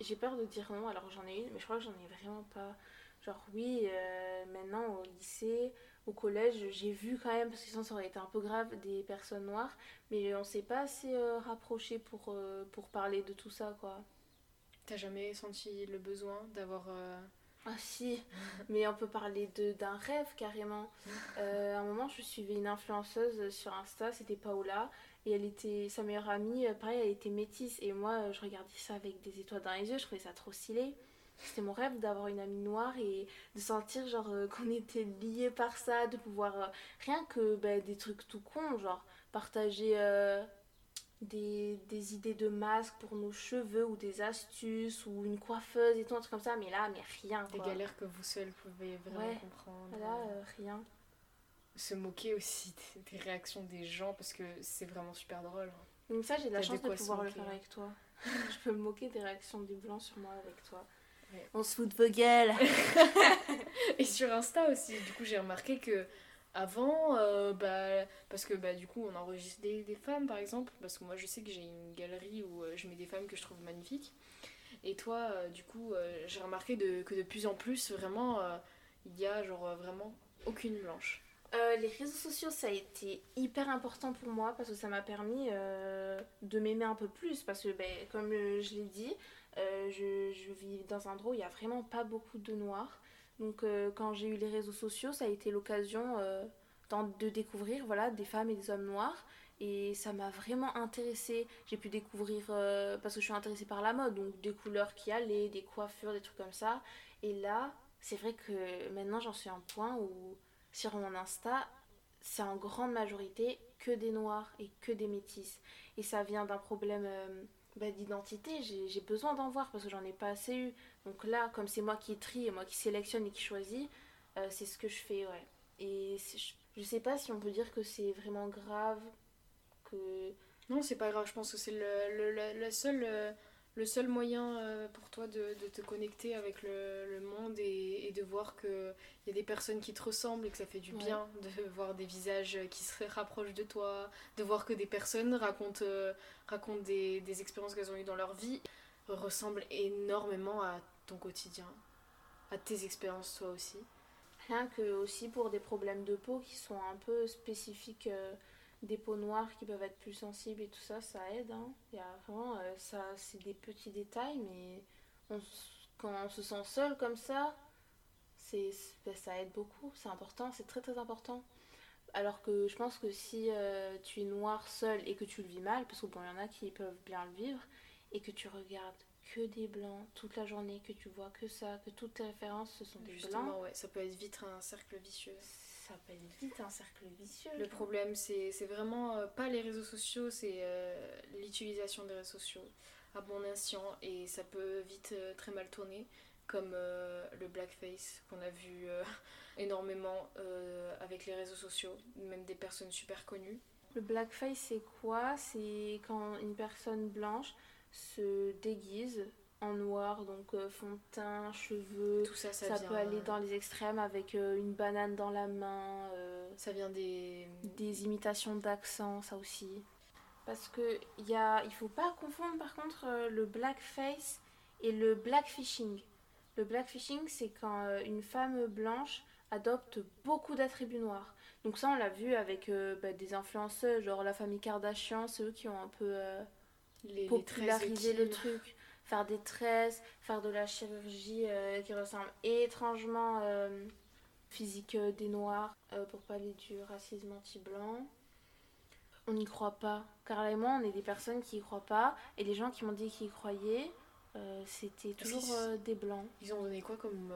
J'ai peur de dire non, alors j'en ai une, mais je crois que j'en ai vraiment pas. Genre, oui, euh, maintenant au lycée, au collège, j'ai vu quand même, parce que sinon ça aurait été un peu grave, des personnes noires, mais on s'est pas assez euh, rapprochés pour, euh, pour parler de tout ça, quoi. T'as jamais senti le besoin d'avoir. Ah si, mais on peut parler de d'un rêve carrément. Euh, à un moment, je suivais une influenceuse sur Insta, c'était Paola, et elle était sa meilleure amie, euh, pareil, elle était métisse, et moi, euh, je regardais ça avec des étoiles dans les yeux, je trouvais ça trop stylé. C'était mon rêve d'avoir une amie noire et de sentir genre euh, qu'on était liés par ça, de pouvoir euh, rien que bah, des trucs tout cons, genre partager euh, des, des idées de masques pour nos cheveux ou des astuces ou une coiffeuse et tout, un truc comme ça, mais là, mais rien. des quoi. galères que vous seuls pouvez vraiment Ouais. comprendre. Là, euh, rien. Se moquer aussi des, des réactions des gens parce que c'est vraiment super drôle. Donc ça, j'ai de la chance de pouvoir le faire avec toi. Je peux me moquer des réactions des blancs sur moi avec toi. Ouais. On se fout de vos gueules. Et sur Insta aussi, du coup, j'ai remarqué que avant, euh, bah, parce que bah, du coup, on enregistre des, des femmes par exemple, parce que moi je sais que j'ai une galerie où euh, je mets des femmes que je trouve magnifiques. Et toi, euh, du coup, j'ai remarqué que de plus en plus, vraiment, il y a genre vraiment aucune blanche. Les réseaux sociaux, ça a été hyper important pour moi parce que ça m'a permis de m'aimer un peu plus. Parce que, ben, comme je l'ai dit, je, je vis dans un endroit où il n'y a vraiment pas beaucoup de noirs. Donc, euh, quand j'ai eu les réseaux sociaux, ça a été l'occasion euh, de découvrir voilà, des femmes et des hommes noirs. Et ça m'a vraiment intéressée. J'ai pu découvrir, euh, parce que je suis intéressée par la mode, donc des couleurs qui allaient, des coiffures, des trucs comme ça. Et là, c'est vrai que maintenant j'en suis à un point où sur mon Insta, c'est en grande majorité que des noirs et que des métis. Et ça vient d'un problème bah, d'identité. J'ai besoin d'en voir parce que j'en ai pas assez eu. Donc là, comme c'est moi qui trie et moi qui sélectionne et qui choisis, euh, c'est ce que je fais, ouais. Et je, sais pas si on peut dire que c'est vraiment grave, que... Non, c'est pas grave, je pense que c'est le, le, le- la seule, euh, le seul moyen euh, pour toi de, de te connecter avec le, monde et, et de voir qu'il y a des personnes qui te ressemblent et que ça fait du Ouais. bien de voir des visages qui se rapprochent de toi, de voir que des personnes racontent, racontent des, des expériences qu'elles ont eues dans leur vie, ressemblent énormément à ton quotidien, à tes expériences toi aussi. Rien que aussi pour des problèmes de peau qui sont un peu spécifiques euh, des peaux noires qui peuvent être plus sensibles et tout ça, ça aide. hein. Y a vraiment, euh, ça, c'est des petits détails, mais quand on se sent seul comme ça, ben, ça aide beaucoup. C'est important, c'est très très important. Alors que je pense que si euh, tu es noir seul et que tu le vis mal, parce que bon, il y en a qui peuvent bien le vivre, et que tu regardes que des blancs toute la journée, que tu vois que ça, que toutes tes références ce sont des blancs, Justement, ouais, ça peut être vite un cercle vicieux. ça peut être vite un cercle vicieux. Le problème, c'est c'est vraiment euh, pas les réseaux sociaux, c'est euh, l'utilisation des réseaux sociaux à bon escient et ça peut vite euh, très mal tourner, comme le blackface qu'on a vu énormément avec les réseaux sociaux, même des personnes super connues. Le blackface, c'est quoi? C'est quand une personne blanche se déguise en noir, donc euh, fond de teint, cheveux. Tout ça, ça, Ça, vient, peut aller dans les extrêmes avec euh, une banane dans la main, euh, ça vient des... des imitations d'accent, ça aussi. Parce que y a, il faut pas confondre par contre euh, le blackface et le blackfishing. Le blackfishing, c'est quand euh, une femme blanche adopte beaucoup d'attributs noirs. Donc ça, on l'a vu avec euh, bah, des influenceurs, genre la famille Kardashian, c'est eux qui ont un peu euh, les, les populariser le truc, faire des tresses, faire de la chirurgie euh, qui ressemble étrangement euh, physique euh, des noirs pour parler du racisme anti-blanc. On n'y croit pas. Carla et moi, on est des personnes qui y croient pas. Et les gens qui m'ont dit qu'ils y croyaient, c'était toujours des blancs. Ils ont donné quoi comme,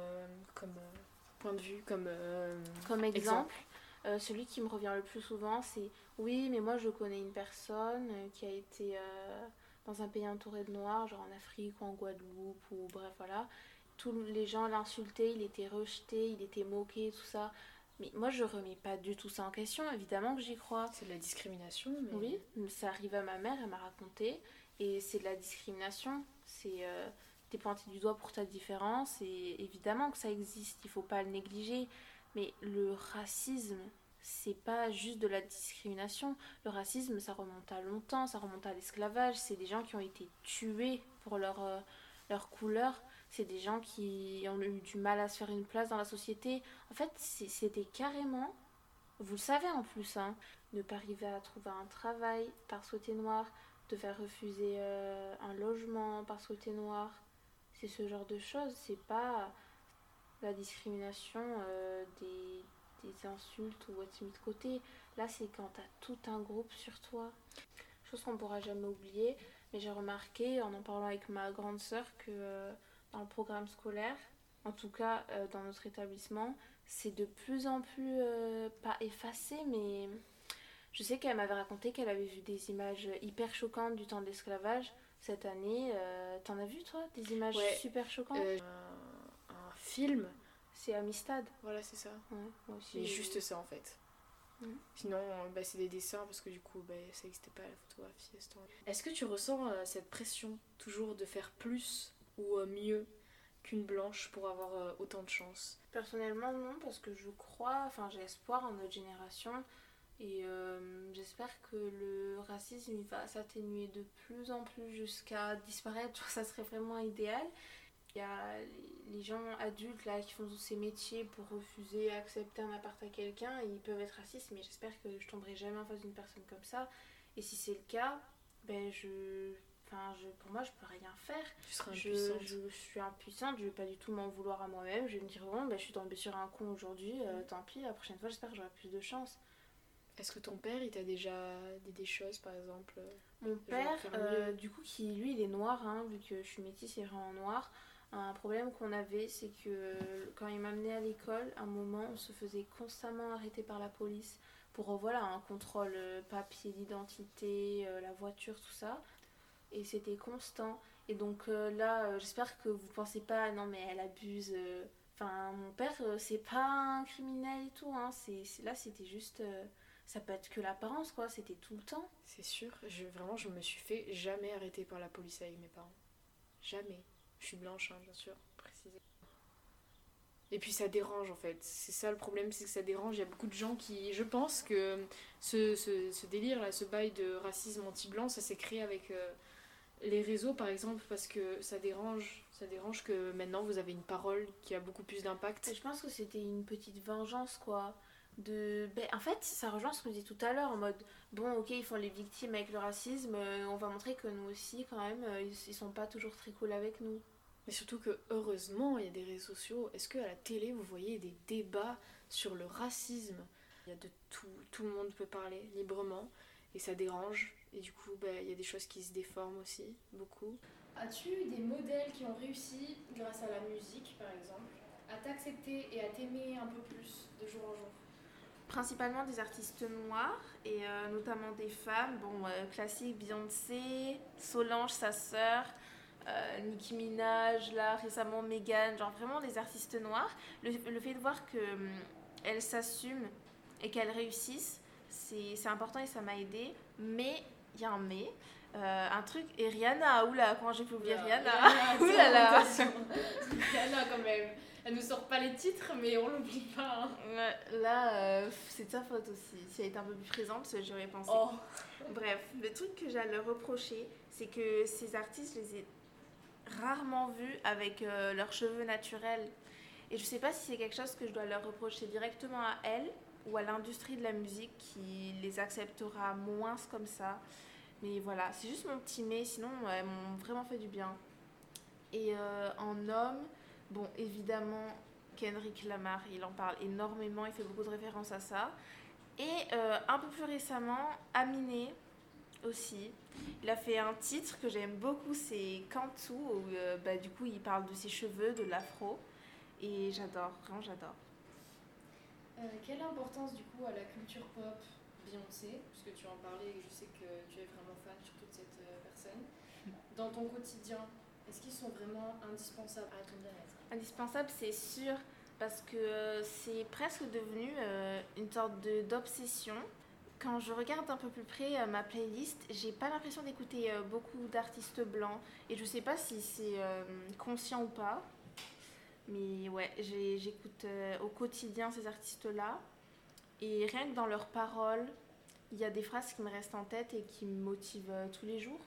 comme point de vue, comme... Comme exemple, Exemple. celui qui me revient le plus souvent, c'est oui, mais moi je connais une personne euh, qui a été euh, dans un pays entouré de noirs, genre en Afrique ou en Guadeloupe ou bref, voilà. tous les gens l'insultaient, il était rejeté, il était moqué, tout ça. Mais moi, je remets pas du tout ça en question, évidemment que j'y crois. C'est de la discrimination, mais... Oui, ça arrive à ma mère, elle m'a raconté. Et c'est de la discrimination. C'est. Euh, T'es pointé du doigt pour ta différence. Et évidemment que ça existe, il faut pas le négliger. Mais le racisme, c'est pas juste de la discrimination. Le racisme, ça remonte à longtemps, ça remonte à l'esclavage. C'est des gens qui ont été tués pour leur, euh, leur couleur. C'est des gens qui ont eu du mal à se faire une place dans la société. En fait, c'était carrément, vous le savez en plus, hein, ne pas arriver à trouver un travail parce que noir, te faire refuser euh, un logement parce que noir. C'est ce genre de choses. C'est pas la discrimination euh, des, des insultes ou être mis de côté. Là, c'est quand t'as tout un groupe sur toi. Chose qu'on pourra jamais oublier. Mais j'ai remarqué en en parlant avec ma grande sœur que euh, dans le programme scolaire, en tout cas euh, dans notre établissement, c'est de plus en plus euh, pas effacé, mais je sais qu'elle m'avait raconté qu'elle avait vu des images hyper choquantes du temps de l'esclavage cette année. T'en as vu toi des images Ouais. super choquantes? Un film, C'est Amistad. voilà, c'est ça. Ouais, moi aussi. Mais j'ai juste ça, en fait. Sinon, euh, bah, c'est des dessins, parce que du coup, bah, ça n'existait pas la photographie à ce temps Est-ce que tu ressens euh, cette pression, toujours, de faire plus ou euh, mieux qu'une blanche pour avoir euh, autant de chance? Personnellement, non, parce que je crois, enfin j'ai espoir en notre génération et euh, j'espère que le racisme il va s'atténuer de plus en plus jusqu'à disparaître, ça serait vraiment idéal. Il y a les- gens adultes là qui font tous ces métiers pour refuser, accepter un appart à quelqu'un, ils peuvent être racistes, mais j'espère que je tomberai jamais en face d'une personne comme ça. Et si c'est le cas, ben je, enfin je, pour moi je peux rien faire. Tu seras Je, je suis impuissante, je vais pas du tout m'en vouloir à moi-même. Je vais me dire, bon, bah, je suis tombée sur un con aujourd'hui, euh, tant pis, la prochaine fois, j'espère que j'aurai plus de chance. Est-ce que ton père, il t'a déjà dit des choses, par exemple euh, Mon père, euh, du coup, qui lui, il est noir, hein, vu que je suis métisse et vraiment noir. Un problème qu'on avait, c'est que quand il m'amenait à l'école, à un moment, on se faisait constamment arrêter par la police pour euh, voilà, un contrôle euh, papier d'identité, euh, la voiture, tout ça. Et c'était constant. Et donc là, j'espère que vous pensez pas, non mais elle abuse. Enfin, mon père, c'est pas un criminel et tout. Hein. C'est, là, c'était juste. ça peut être que l'apparence, quoi. C'était tout le temps. C'est sûr, je, vraiment, je me suis fait jamais arrêter par la police avec mes parents. Jamais. Je suis blanche, hein, bien sûr, préciser. Et puis ça dérange en fait. C'est ça le problème, c'est que ça dérange. Il y a beaucoup de gens qui. Je pense que ce, ce, ce délire là, ce bail de racisme anti-blanc, ça s'est créé avec euh, les réseaux par exemple, parce que ça dérange. Ça dérange que maintenant vous avez une parole qui a beaucoup plus d'impact. Je pense que c'était une petite vengeance, quoi. De... Ben, en fait, ça rejoint ce qu'on disait tout à l'heure, en mode, bon, ok, ils font les victimes avec le racisme, euh, on va montrer que nous aussi, quand même, euh, ils sont pas toujours très cool avec nous. Mais surtout que heureusement, il y a des réseaux sociaux. Est-ce que à la télé, vous voyez des débats sur le racisme? Il y a de tout, tout le monde peut parler librement et ça dérange. Et du coup, bah, il y a des choses qui se déforment aussi, beaucoup. As-tu eu des modèles qui ont réussi, grâce à la musique par exemple, à t'accepter et à t'aimer un peu plus de jour en jour? Principalement des artistes noirs, et euh, notamment des femmes, bon, euh, classique, Beyoncé, Solange, sa sœur, euh, Nicki Minaj, là, récemment Megan, genre vraiment des artistes noirs. Le, le fait de voir que hum, elles s'assument et qu'elles réussissent, c'est important et ça m'a aidé. Mais, il y a un mais, euh, un truc, et Rihanna, oula, comment j'ai pu oublier Rihanna? Là là. Rihanna quand même. Elle nous sort pas les titres, mais on l'oublie pas. hein. Là, euh, c'est de sa faute aussi. Si elle était un peu plus présente, j'aurais pensé. Oh, Bref, le truc que leur reprocher, c'est que ces artistes, je les ai rarement vus avec euh, leurs cheveux naturels. Et je sais pas si c'est quelque chose que je dois leur reprocher directement à elles ou à l'industrie de la musique qui les acceptera moins comme ça. Mais voilà, c'est juste mon petit mais, sinon elles m'ont vraiment fait du bien. Et euh, en homme, bon, évidemment, Kendrick Lamar, il en parle énormément, il fait beaucoup de références à ça. Et euh, un peu plus récemment, Aminé aussi. Il a fait un titre que j'aime beaucoup, c'est Cantu, où euh, bah, du coup il parle de ses cheveux, de l'afro. Et j'adore, vraiment j'adore. Euh, quelle importance du coup à la culture pop? Beyoncé, puisque tu en parlais et je sais que tu es vraiment fan sur toute cette euh, personne, dans ton quotidien Est-ce qu'ils sont vraiment indispensables à ton bien-être? Indispensable, c'est sûr, parce que c'est presque devenu une sorte de- d'obsession. Quand je regarde un peu plus près euh, ma playlist, j'ai pas l'impression d'écouter euh, beaucoup d'artistes blancs. Et je sais pas si c'est euh, conscient ou pas. Mais ouais, j'écoute au quotidien ces artistes-là. Et rien que dans leurs paroles, il y a des phrases qui me restent en tête et qui me motivent tous les jours.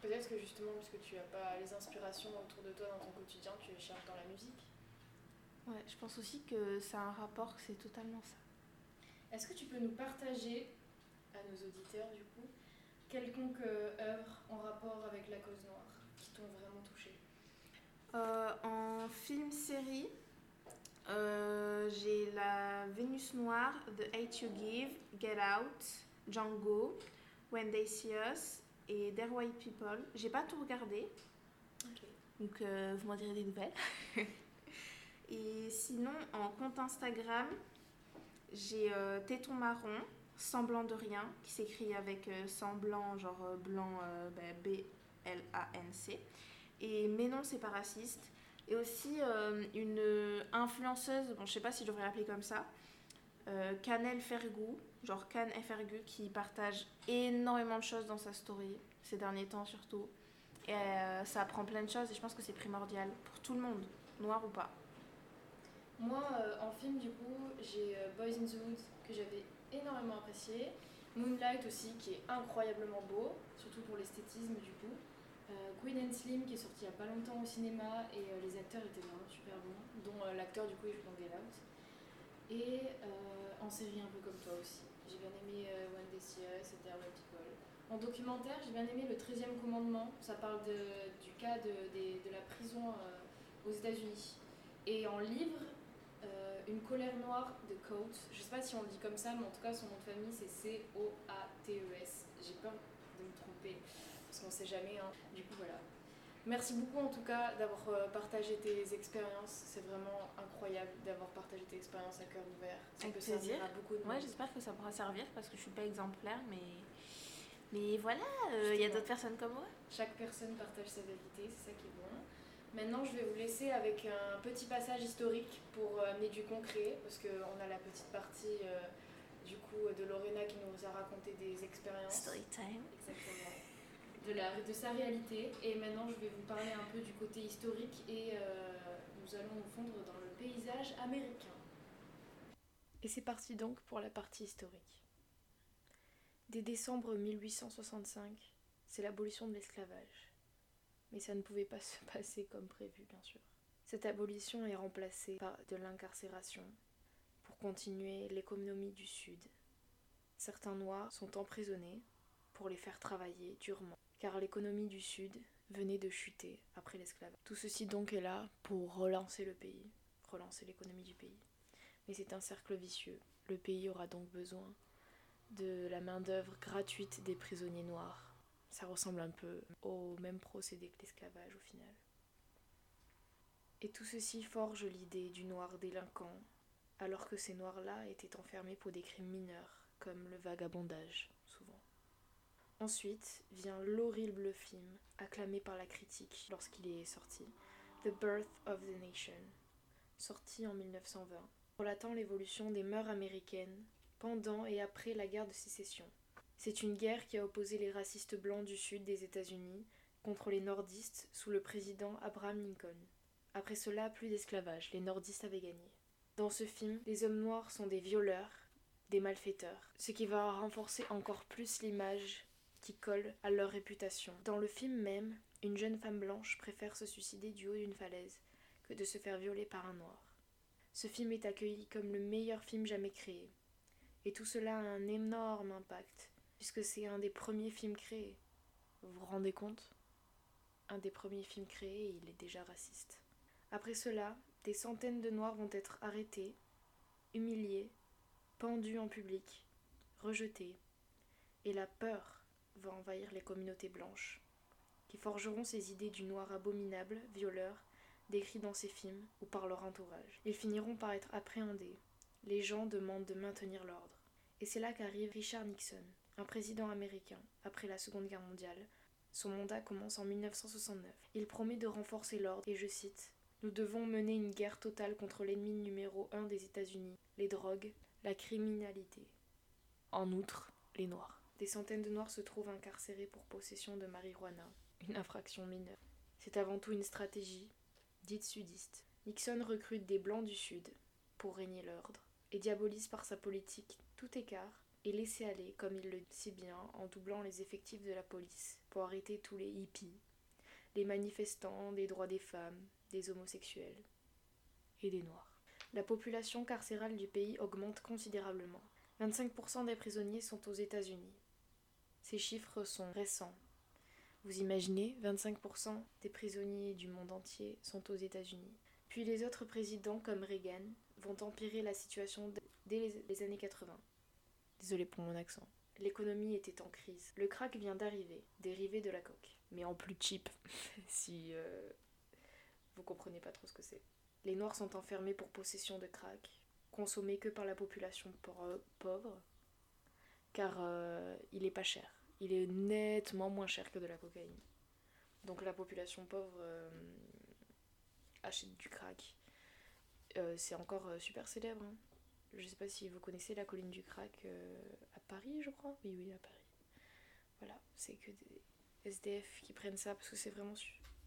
Peut-être que justement, puisque tu n'as pas les inspirations autour de toi dans ton quotidien, tu les cherches dans la musique. Ouais, je pense aussi que ça a un rapport, que c'est totalement ça. Est-ce que tu peux nous partager, à nos auditeurs du coup, quelconque euh, œuvre en rapport avec la cause noire qui t'ont vraiment touché? Euh, en film-série, euh, j'ai la Vénus Noire, The Hate You Give, Get Out, Django, When They See Us et Dear White People. J'ai pas tout regardé, donc euh, vous m'en direz des nouvelles. et sinon, en compte Instagram, j'ai euh, Téton Marron, Semblant de Rien, qui s'écrit avec euh, semblant, genre euh, blanc, euh, bah, B-L-A-N-C. Et Mais non, c'est pas raciste. Et aussi une influenceuse, bon, je sais pas si je devrais l'appeler comme ça, Canel Fergou, genre Can Fergu, qui partage énormément de choses dans sa story, ces derniers temps surtout. Et ça apprend plein de choses et je pense que c'est primordial pour tout le monde, noir ou pas. Moi, euh, en film, du coup, j'ai euh, Boys in the Woods que j'avais énormément apprécié. Moonlight aussi, qui est incroyablement beau, surtout pour l'esthétisme du coup. Euh, Queen and Slim, qui est sorti il y a pas longtemps au cinéma, et les acteurs étaient vraiment super bons, dont l'acteur du coup il joue dans Get Out. Et en série un peu comme toi aussi. J'ai bien aimé One Day Us et Dear White People. En documentaire, j'ai bien aimé Le 13e commandement. Ça parle du cas de, de la prison aux États-Unis. Et en livre, euh, Une colère noire de Coates. Je sais pas si on le dit comme ça, mais en tout cas, son nom de famille c'est C-O-A-T-E-S. J'ai peur de me tromper parce qu'on sait jamais. hein. Du coup, voilà. Merci beaucoup en tout cas d'avoir euh, partagé tes expériences. C'est vraiment incroyable d'avoir partagé tes expériences à cœur ouvert. Ça Avec peut servir plaisir. à beaucoup de Ouais, j'espère que ça pourra servir parce que je suis pas exemplaire, mais. Mais voilà, euh, il y a d'autres personnes comme moi. Chaque personne partage sa vérité, c'est ça qui est bon. Maintenant, je vais vous laisser avec un petit passage historique pour euh, amener du concret, parce qu'on a la petite partie euh, du coup de Lorena qui nous a raconté des expériences. Story time. Exactement. De, la, de sa réalité. Et maintenant, je vais vous parler un peu du côté historique et euh, nous allons nous fondre dans le paysage américain. Et c'est parti donc pour la partie historique. Dès décembre 1865, c'est l'abolition de l'esclavage. Mais ça ne pouvait pas se passer comme prévu, bien sûr. Cette abolition est remplacée par de l'incarcération pour continuer l'économie du Sud. Certains Noirs sont emprisonnés pour les faire travailler durement, car l'économie du Sud venait de chuter après l'esclavage. Tout ceci donc est là pour relancer le pays, relancer l'économie du pays. Mais c'est un cercle vicieux. Le pays aura donc besoin de la main-d'œuvre gratuite des prisonniers noirs. Ça ressemble un peu au même procédé que l'esclavage au final. Et tout ceci forge l'idée du noir délinquant, alors que ces noirs-là étaient enfermés pour des crimes mineurs, comme le vagabondage, souvent. Ensuite vient l'horrible film, acclamé par la critique lorsqu'il est sorti, The Birth of the Nation, sorti en 1920, relatant l'évolution des mœurs américaines pendant et après la guerre de sécession. C'est une guerre qui a opposé les racistes blancs du sud des États-Unis contre les nordistes sous le président Abraham Lincoln. Après cela, plus d'esclavage, les nordistes avaient gagné. Dans ce film, les hommes noirs sont des violeurs, des malfaiteurs, ce qui va renforcer encore plus l'image qui colle à leur réputation. Dans le film même, une jeune femme blanche préfère se suicider du haut d'une falaise que de se faire violer par un noir. Ce film est accueilli comme le meilleur film jamais créé. Et tout cela a un énorme impact, puisque c'est un des premiers films créés. Vous vous rendez compte? Un des premiers films créés, il est déjà raciste. Après cela, des centaines de Noirs vont être arrêtés, humiliés, pendus en public, rejetés, et la peur va envahir les communautés blanches, qui forgeront ces idées du noir abominable, violeur, décrit dans ces films ou par leur entourage. Ils finiront par être appréhendés. Les gens demandent de maintenir l'ordre. Et c'est là qu'arrive Richard Nixon, un président américain, après la Seconde Guerre mondiale, Son mandat commence en 1969. Il promet de renforcer l'ordre et je cite Nous devons mener une guerre totale contre l'ennemi numéro un des États-Unis, les drogues, la criminalité. En outre, les Noirs. Des centaines de Noirs se trouvent incarcérés pour possession de marijuana, une infraction mineure. C'est avant tout une stratégie, dite sudiste. Nixon recrute des Blancs du Sud pour régner l'ordre et diabolise par sa politique tout écart et laisser aller, comme il le dit si bien, en doublant les effectifs de la police pour arrêter tous les hippies, les manifestants des droits des femmes, des homosexuels et des noirs. La population carcérale du pays augmente considérablement. 25% des prisonniers sont aux États-Unis. Ces chiffres sont récents. Vous imaginez, 25% des prisonniers du monde entier sont aux États-Unis. Puis les autres présidents, comme Reagan, vont empirer la situation dès les, années 80. Désolé pour mon accent. L'économie était en crise. Le crack vient d'arriver, dérivé de la coque. Mais en plus cheap, si euh, vous comprenez pas trop ce que c'est. Les Noirs sont enfermés pour possession de crack, consommé que par la population pauvre, car euh, il est pas cher. Il est nettement moins cher que de la cocaïne. Donc la population pauvre euh, achète du crack. Euh, c'est encore super célèbre. hein. Je sais pas si vous connaissez la colline du crack euh, à Paris, je crois. Oui, oui, à Paris. Voilà, c'est que des SDF qui prennent ça parce que c'est vraiment,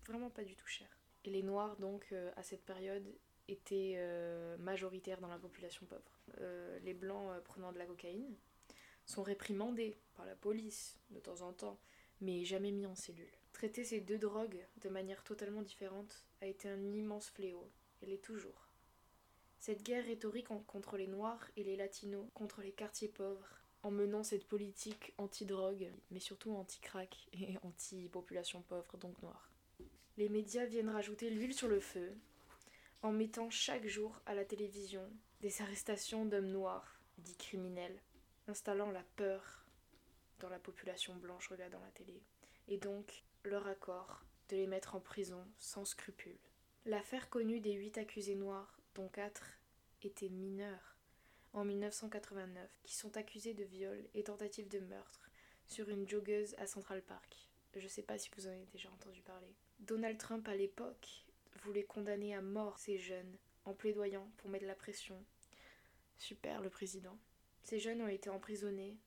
vraiment pas du tout cher. Et les Noirs, donc, euh, à cette période, étaient euh, majoritaires dans la population pauvre. Euh, les Blancs prenant de la cocaïne sont réprimandés par la police de temps en temps, mais jamais mis en cellule. Traiter ces deux drogues de manière totalement différente a été un immense fléau, et l'est toujours. Cette guerre rhétorique contre les Noirs et les Latinos, contre les quartiers pauvres, en menant cette politique anti-drogue, mais surtout anti-crack et anti-population pauvre, donc noire. Les médias viennent rajouter l'huile sur le feu, en mettant chaque jour à la télévision des arrestations d'hommes noirs, dits criminels, installant la peur dans la population blanche regardant la télé, et donc leur accord de les mettre en prison sans scrupule. L'affaire connue des huit accusés noirs, dont quatre étaient mineurs, en 1989, qui sont accusés de viol et tentative de meurtre sur une joggeuse à Central Park. Je sais pas si vous en avez déjà entendu parler. Donald Trump à l'époque voulait condamner à mort ces jeunes en plaidoyant pour mettre la pression. Super le président. Ces jeunes ont été emprisonnés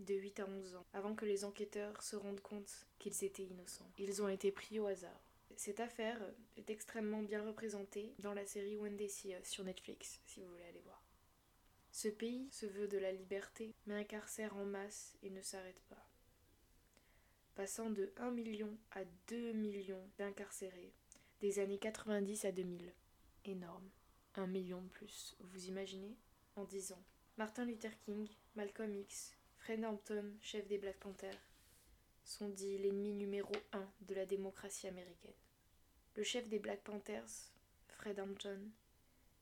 de 8 à 11 ans avant que les enquêteurs se rendent compte qu'ils étaient innocents. Ils ont été pris au hasard. Cette affaire est extrêmement bien représentée dans la série When They See Us sur Netflix, si vous voulez aller voir. Ce pays se veut de la liberté, mais incarcère en masse et ne s'arrête pas. Passant de 1 million à 2 millions d'incarcérés, des années 90 à 2000. Énorme. Un million de plus, vous imaginez? En 10 ans. Martin Luther King, Malcolm X, Fred Hampton, chef des Black Panthers, sont dits l'ennemi numéro un de la démocratie américaine. Le chef des Black Panthers, Fred Hampton,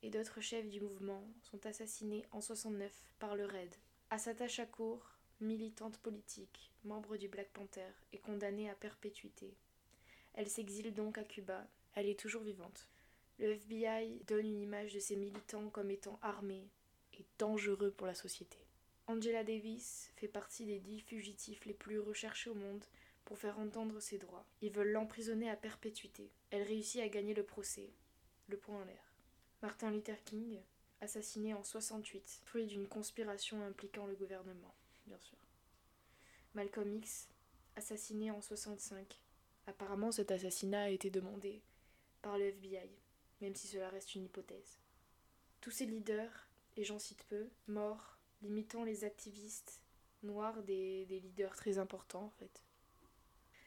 et d'autres chefs du mouvement sont assassinés en 69 par le RAID. Assata Shakur, militante politique, membre du Black Panther, est condamnée à perpétuité. Elle s'exile donc à Cuba. Elle est toujours vivante. Le FBI donne une image de ces militants comme étant armés et dangereux pour la société. Angela Davis fait partie des dix fugitifs les plus recherchés au monde pour faire entendre ses droits. Ils veulent l'emprisonner à perpétuité. Elle réussit à gagner le procès. Le point en l'air. Martin Luther King, assassiné en 68, fruit d'une conspiration impliquant le gouvernement, bien sûr. Malcolm X, assassiné en 65. Apparemment, cet assassinat a été demandé par le FBI, même si cela reste une hypothèse. Tous ces leaders, et j'en cite peu, morts, limitant les activistes noirs des, des leaders très importants en fait.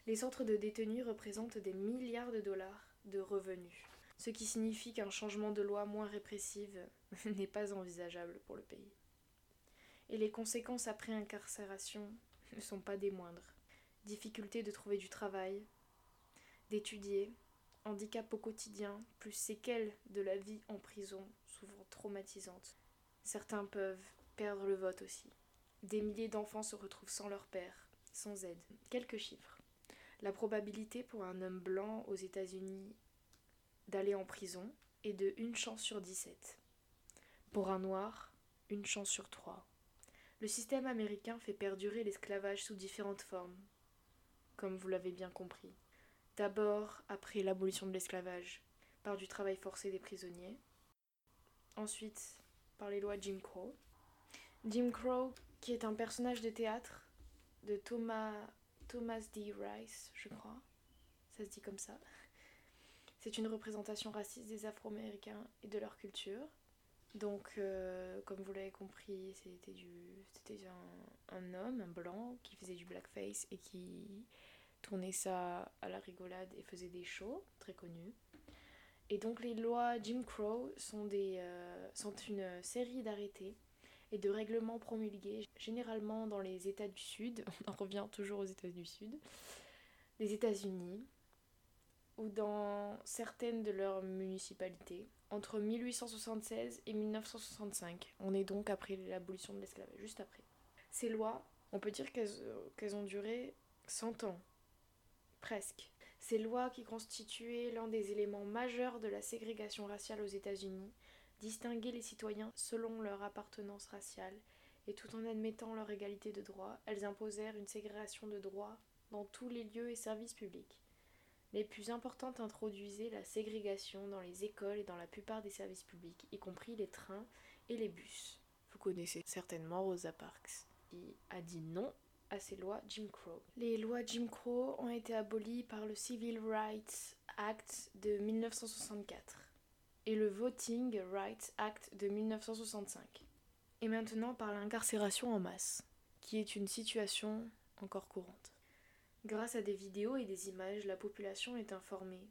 Les centres de détenus représentent des milliards de dollars de revenus, ce qui signifie qu'un changement de loi moins répressive n'est pas envisageable pour le pays. Et les conséquences après incarcération ne sont pas des moindres. Difficulté de trouver du travail, d'étudier, handicap au quotidien, plus séquelles de la vie en prison, souvent traumatisantes. Certains peuvent perdre le vote aussi. Des milliers d'enfants se retrouvent sans leur père, sans aide. Quelques chiffres. La probabilité pour un homme blanc aux États-Unis d'aller en prison est de 1 chance sur 17. Pour un noir, une chance sur 3. Le système américain fait perdurer l'esclavage sous différentes formes. comme vous l'avez bien compris. D'abord, après l'abolition de l'esclavage, par du travail forcé des prisonniers. Ensuite, par les lois Jim Crow. Jim Crow, qui est un personnage de théâtre de Thomas, Thomas D. Rice, je crois. Ça se dit comme ça. C'est une représentation raciste des Afro-Américains et de leur culture. Donc, euh, comme vous l'avez compris, c'était du, c'était un, un homme, un blanc, qui faisait du blackface et qui tournait ça à la rigolade et faisait des shows très connus. Et donc, les lois Jim Crow sont, des, euh, sont une série d'arrêtés et de règlements promulgués généralement dans les États du Sud, on en revient toujours aux États du Sud, les États-Unis, ou dans certaines de leurs municipalités, entre 1876 et 1965. On est donc après l'abolition de l'esclavage, juste après. Ces lois, on peut dire qu'elles euh, ont duré 100 ans, presque. Ces lois qui constituaient l'un des éléments majeurs de la ségrégation raciale aux États-Unis, distinguaient les citoyens selon leur appartenance raciale, et tout en admettant leur égalité de droit, elles imposèrent une ségrégation de droit dans tous les lieux et services publics. Les plus importantes introduisaient la ségrégation dans les écoles et dans la plupart des services publics, y compris les trains et les bus. Vous connaissez certainement Rosa Parks, qui a dit non à ces lois Jim Crow. Les lois Jim Crow ont été abolies par le Civil Rights Act de 1964 et le Voting Rights Act de 1965, et maintenant par l'incarcération en masse, qui est une situation encore courante. Grâce à des vidéos et des images, la population est informée.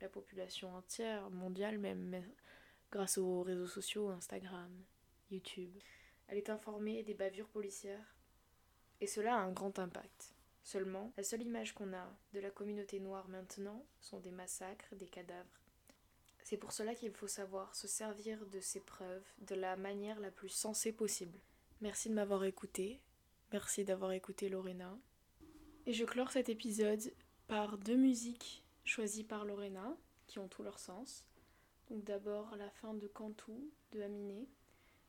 La population entière, mondiale même, grâce aux réseaux sociaux, Instagram, YouTube. Elle est informée des bavures policières. Et cela a un grand impact. Seulement, la seule image qu'on a de la communauté noire maintenant sont des massacres, des cadavres. C'est pour cela qu'il faut savoir se servir de ces preuves de la manière la plus sensée possible. Merci de m'avoir écouté. Merci d'avoir écouté Lorena. Et je clore cet épisode par deux musiques choisies par Lorena, qui ont tout leur sens. Donc d'abord la fin de Cantou de Aminé,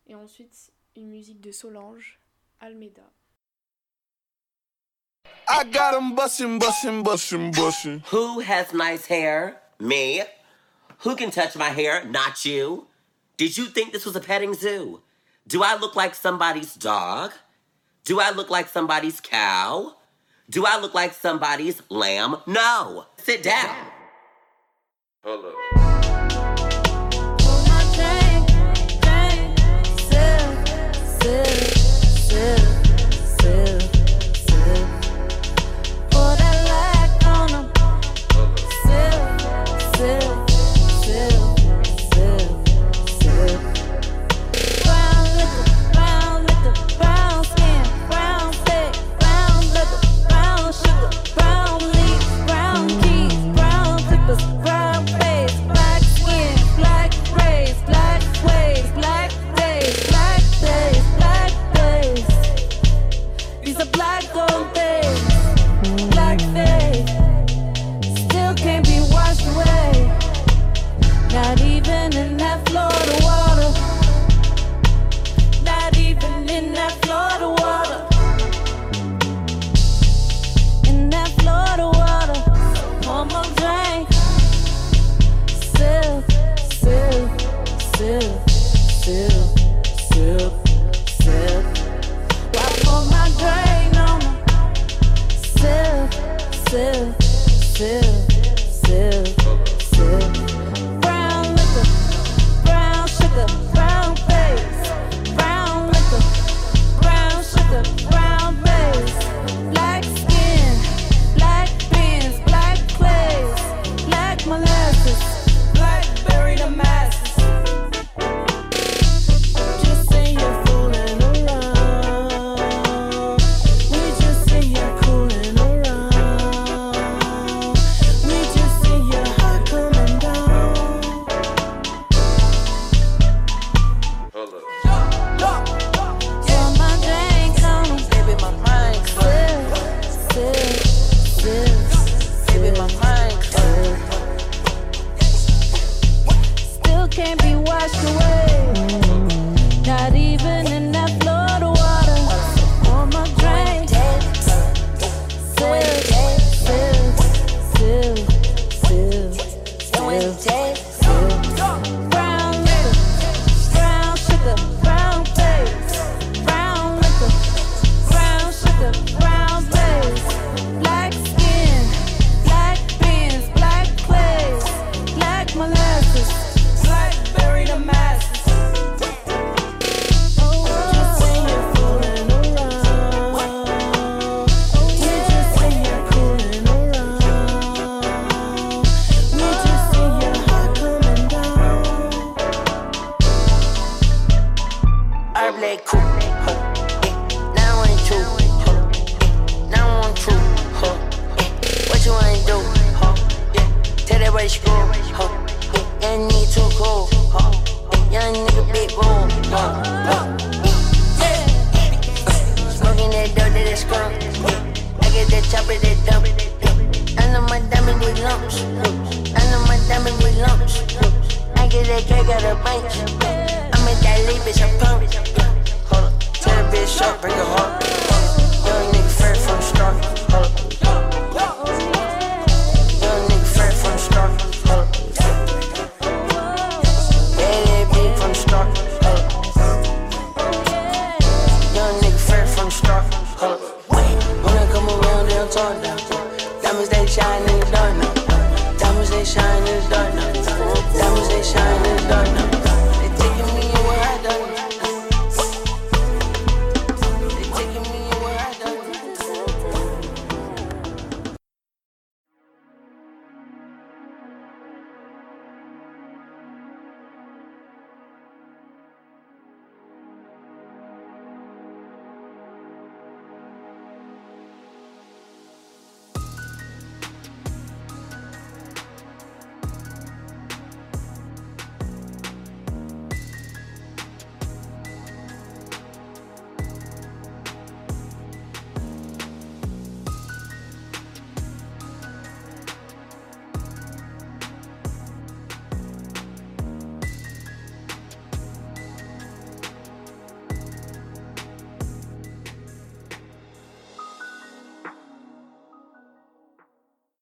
et ensuite une musique de Solange, Almeida. I got 'em bustin', bustin', bustin', bustin'. Who has nice hair? Me. Who can touch my hair? Not you. Did you think this was a petting zoo? Do I look like somebody's dog? Do I look like somebody's cow? Do I look like somebody's lamb? No. Sit down. Hold